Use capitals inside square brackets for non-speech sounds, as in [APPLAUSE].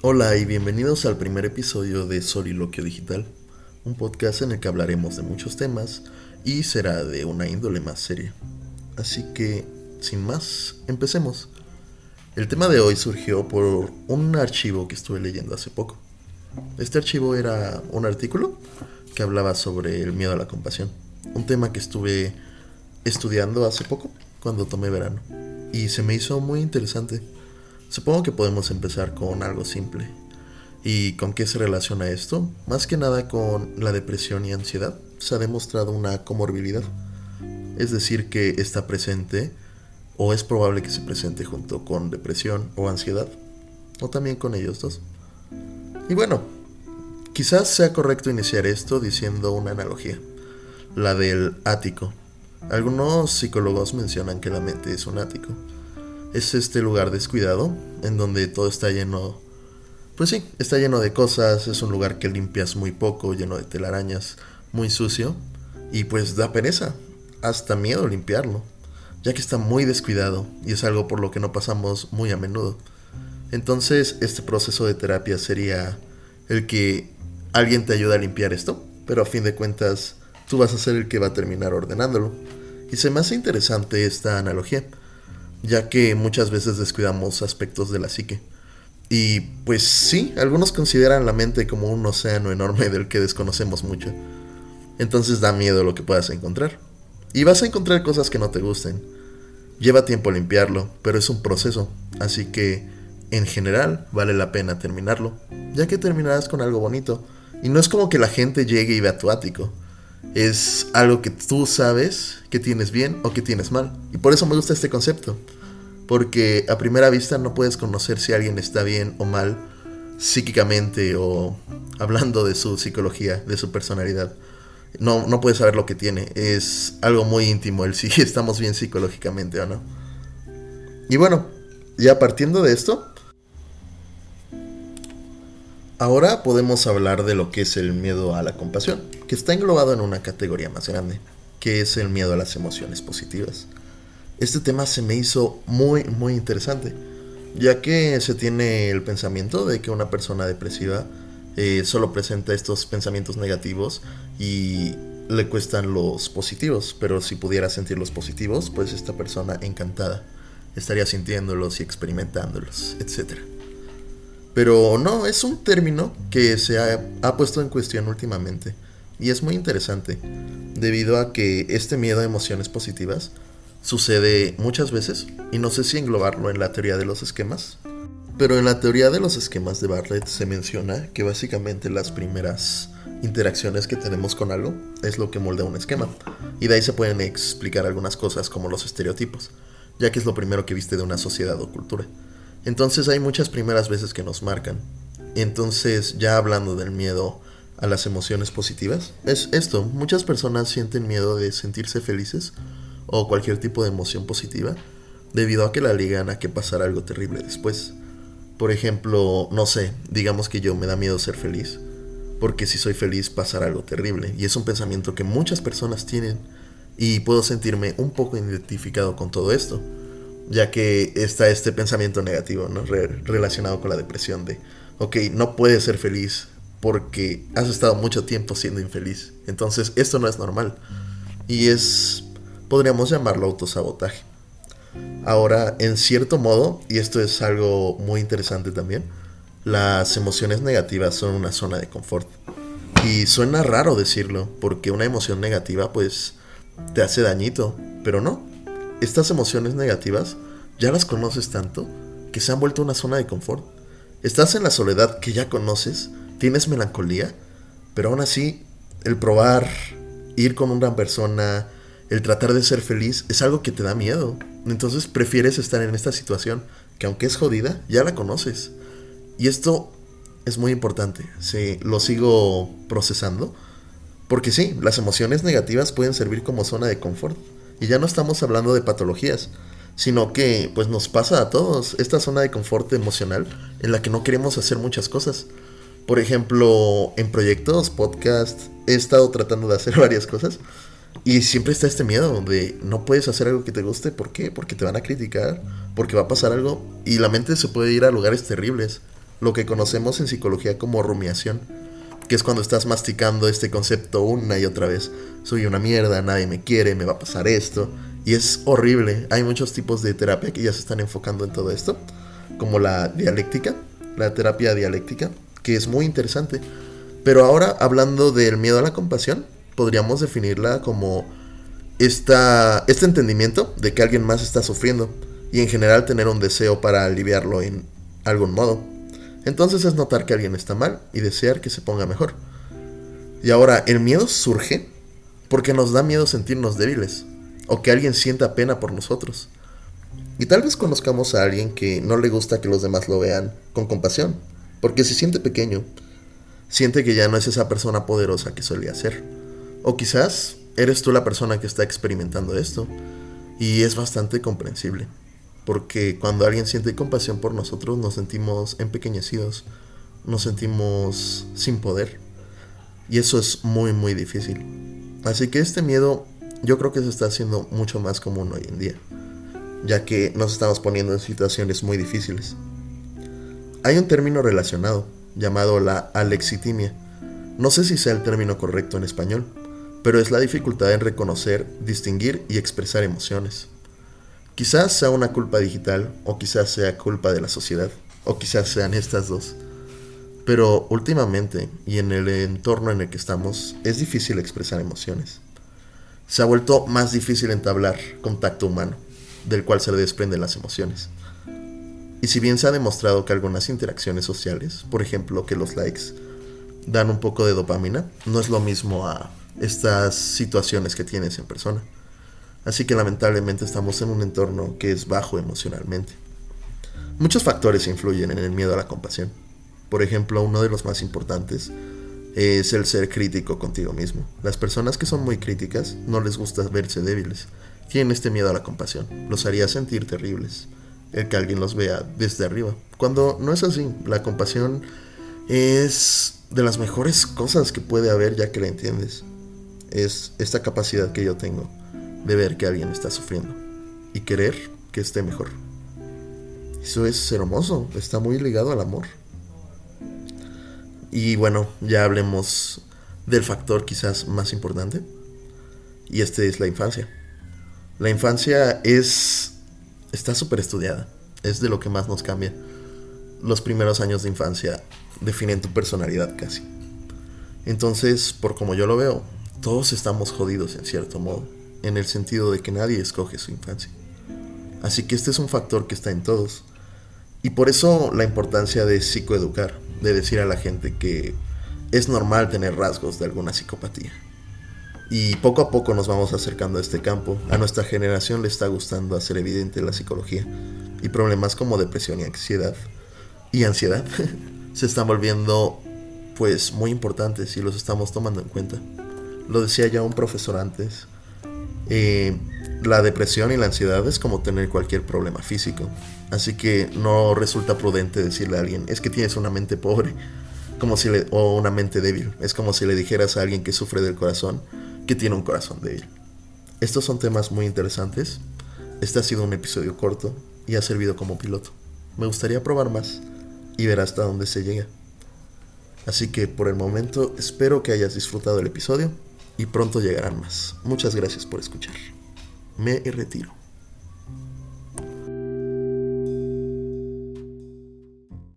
Hola y bienvenidos al primer episodio de Soliloquio Digital, un podcast en el que hablaremos de muchos temas y será de una índole más seria. Así que, sin más, empecemos. El tema de hoy surgió por un archivo que estuve leyendo hace poco. Este archivo era un artículo que hablaba sobre el miedo a la compasión, un tema que estuve estudiando hace poco, cuando tomé verano, y se me hizo muy interesante Supongo que podemos empezar con algo simple. ¿Y con qué se relaciona esto? Más que nada con la depresión y ansiedad. Se ha demostrado una comorbilidad. Es decir, que está presente o es probable que se presente junto con depresión o ansiedad. O también con ellos dos. Y bueno, quizás sea correcto iniciar esto diciendo una analogía. La del ático. Algunos psicólogos mencionan que la mente es un ático es este lugar descuidado, en donde todo está lleno, pues sí, está lleno de cosas, es un lugar que limpias muy poco, lleno de telarañas, muy sucio, y pues da pereza, hasta miedo limpiarlo, ya que está muy descuidado y es algo por lo que no pasamos muy a menudo. Entonces, este proceso de terapia sería el que alguien te ayuda a limpiar esto, pero a fin de cuentas tú vas a ser el que va a terminar ordenándolo. Y se me hace interesante esta analogía, ya que muchas veces descuidamos aspectos de la psique. Y pues sí, algunos consideran la mente como un océano enorme del que desconocemos mucho. Entonces da miedo lo que puedas encontrar. Y vas a encontrar cosas que no te gusten. Lleva tiempo limpiarlo, pero es un proceso, así que en general vale la pena terminarlo, ya que terminarás con algo bonito. Y no es como que la gente llegue y vea tu ático. Es algo que tú sabes que tienes bien o que tienes mal. Y por eso me gusta este concepto. Porque a primera vista no puedes conocer si alguien está bien o mal psíquicamente o hablando de su psicología, de su personalidad. No, no puedes saber lo que tiene. Es algo muy íntimo el [LAUGHS] si estamos bien psicológicamente o no. Y bueno, ya partiendo de esto, Ahora podemos hablar de lo que es el miedo a la compasión, que está englobado en una categoría más grande, que es el miedo a las emociones positivas. Este tema se me hizo muy, muy interesante, ya que se tiene el pensamiento de que una persona depresiva eh, solo presenta estos pensamientos negativos y le cuestan los positivos, pero si pudiera sentir los positivos, pues esta persona encantada estaría sintiéndolos y experimentándolos, etcétera. Pero no, es un término que se ha, puesto en cuestión últimamente. Y es muy interesante, debido a que este miedo a emociones positivas sucede muchas veces, y no sé si englobarlo en la teoría de los esquemas, pero en la teoría de los esquemas de Bartlett se menciona que básicamente las primeras interacciones que tenemos con algo es lo que molda un esquema, y de ahí se pueden explicar algunas cosas como los estereotipos, ya que es lo primero que viste de una sociedad o cultura. Entonces hay muchas primeras veces que nos marcan. Entonces, ya hablando del miedo a las emociones positivas, es esto, muchas personas sienten miedo de sentirse felices o cualquier tipo de emoción positiva debido a que la ligan a que pasará algo terrible después. Por ejemplo, no sé, digamos que yo me da miedo ser feliz, porque si soy feliz pasará algo terrible, y es un pensamiento que muchas personas tienen, y puedo sentirme un poco identificado con todo esto ya que está este pensamiento negativo, ¿no? relacionado con la depresión de, ok, no puedes ser feliz porque has estado mucho tiempo siendo infeliz. Entonces, esto no es normal. Y es, podríamos llamarlo autosabotaje. Ahora, en cierto modo, y esto es algo muy interesante también, las emociones negativas son una zona de confort. Y suena raro decirlo, porque una emoción negativa pues te hace dañito, pero no estas emociones negativas ya las conoces tanto que se han vuelto una zona de confort. Estás en la soledad que ya conoces, tienes melancolía, pero aún así el probar, ir con una persona, el tratar de ser feliz es algo que te da miedo. Entonces prefieres estar en esta situación que aunque es jodida, ya la conoces. Y esto es muy importante, sí, lo sigo procesando, porque sí, las emociones negativas pueden servir como zona de confort. Y ya no estamos hablando de patologías, sino que pues nos pasa a todos esta zona de confort emocional en la que no queremos hacer muchas cosas. Por ejemplo, en proyectos, podcast, he estado tratando de hacer [LAUGHS] varias cosas y siempre está este miedo de no puedes hacer algo que te guste, ¿por qué? Porque te van a criticar, porque va a pasar algo y la mente se puede ir a lugares terribles. lo que conocemos en psicología como rumiación, que es cuando estás masticando este concepto una y otra vez. Soy una mierda, nadie me quiere, me va a pasar esto. Y es horrible. Hay muchos tipos de terapia que ya se están enfocando en todo esto, como la dialéctica, la terapia dialéctica, que es muy interesante. Pero ahora, hablando del miedo a la compasión, podríamos definirla como esta, este entendimiento de que alguien más está sufriendo y en general tener un deseo para aliviarlo en algún modo. Entonces es notar que alguien está mal y desear que se ponga mejor. Y ahora, el miedo surge porque nos da miedo sentirnos débiles o que alguien sienta pena por nosotros. Y tal vez conozcamos a alguien que no le gusta que los demás lo vean con compasión, porque se siente pequeño, siente que ya no es esa persona poderosa que solía ser. O quizás eres tú la persona que está experimentando esto, y es bastante comprensible porque cuando alguien siente compasión por nosotros nos sentimos empequeñecidos, nos sentimos sin poder. Y eso es muy, muy difícil. Así que este miedo yo creo que se está haciendo mucho más común hoy en día, ya que nos estamos poniendo en situaciones muy difíciles. Hay un término relacionado, llamado la alexitimia. No sé si sea el término correcto en español, pero es la dificultad en reconocer, distinguir y expresar emociones. Quizás sea una culpa digital o quizás sea culpa de la sociedad o quizás sean estas dos. Pero últimamente y en el entorno en el que estamos es difícil expresar emociones. Se ha vuelto más difícil entablar contacto humano, del cual se desprenden las emociones. Y si bien se ha demostrado que algunas interacciones sociales, por ejemplo que los likes, dan un poco de dopamina, no es lo mismo a estas situaciones que tienes en persona. Así que lamentablemente estamos en un entorno que es bajo emocionalmente. Muchos factores influyen en el miedo a la compasión. Por ejemplo, uno de los más importantes es el ser crítico contigo mismo. Las personas que son muy críticas no les gusta verse débiles. Tienen este miedo a la compasión. Los haría sentir terribles. El que alguien los vea desde arriba. Cuando no es así, la compasión es de las mejores cosas que puede haber ya que la entiendes. Es esta capacidad que yo tengo de ver que alguien está sufriendo y querer que esté mejor. Eso es hermoso, está muy ligado al amor. Y bueno, ya hablemos del factor quizás más importante. Y este es la infancia. La infancia es está súper estudiada. Es de lo que más nos cambia. Los primeros años de infancia definen tu personalidad casi. Entonces, por como yo lo veo, todos estamos jodidos en cierto modo en el sentido de que nadie escoge su infancia. Así que este es un factor que está en todos. Y por eso la importancia de psicoeducar, de decir a la gente que es normal tener rasgos de alguna psicopatía. Y poco a poco nos vamos acercando a este campo. A nuestra generación le está gustando hacer evidente la psicología. Y problemas como depresión y ansiedad. Y ansiedad [LAUGHS] se están volviendo pues muy importantes y los estamos tomando en cuenta. Lo decía ya un profesor antes la depresión y la ansiedad es como tener cualquier problema físico. Así que no resulta prudente decirle a alguien, es que tienes una mente pobre como si le, o una mente débil. Es como si le dijeras a alguien que sufre del corazón que tiene un corazón débil. Estos son temas muy interesantes. Este ha sido un episodio corto y ha servido como piloto. Me gustaría probar más y ver hasta dónde se llega. Así que por el momento espero que hayas disfrutado el episodio y pronto llegarán más. Muchas gracias por escuchar. Me retiro.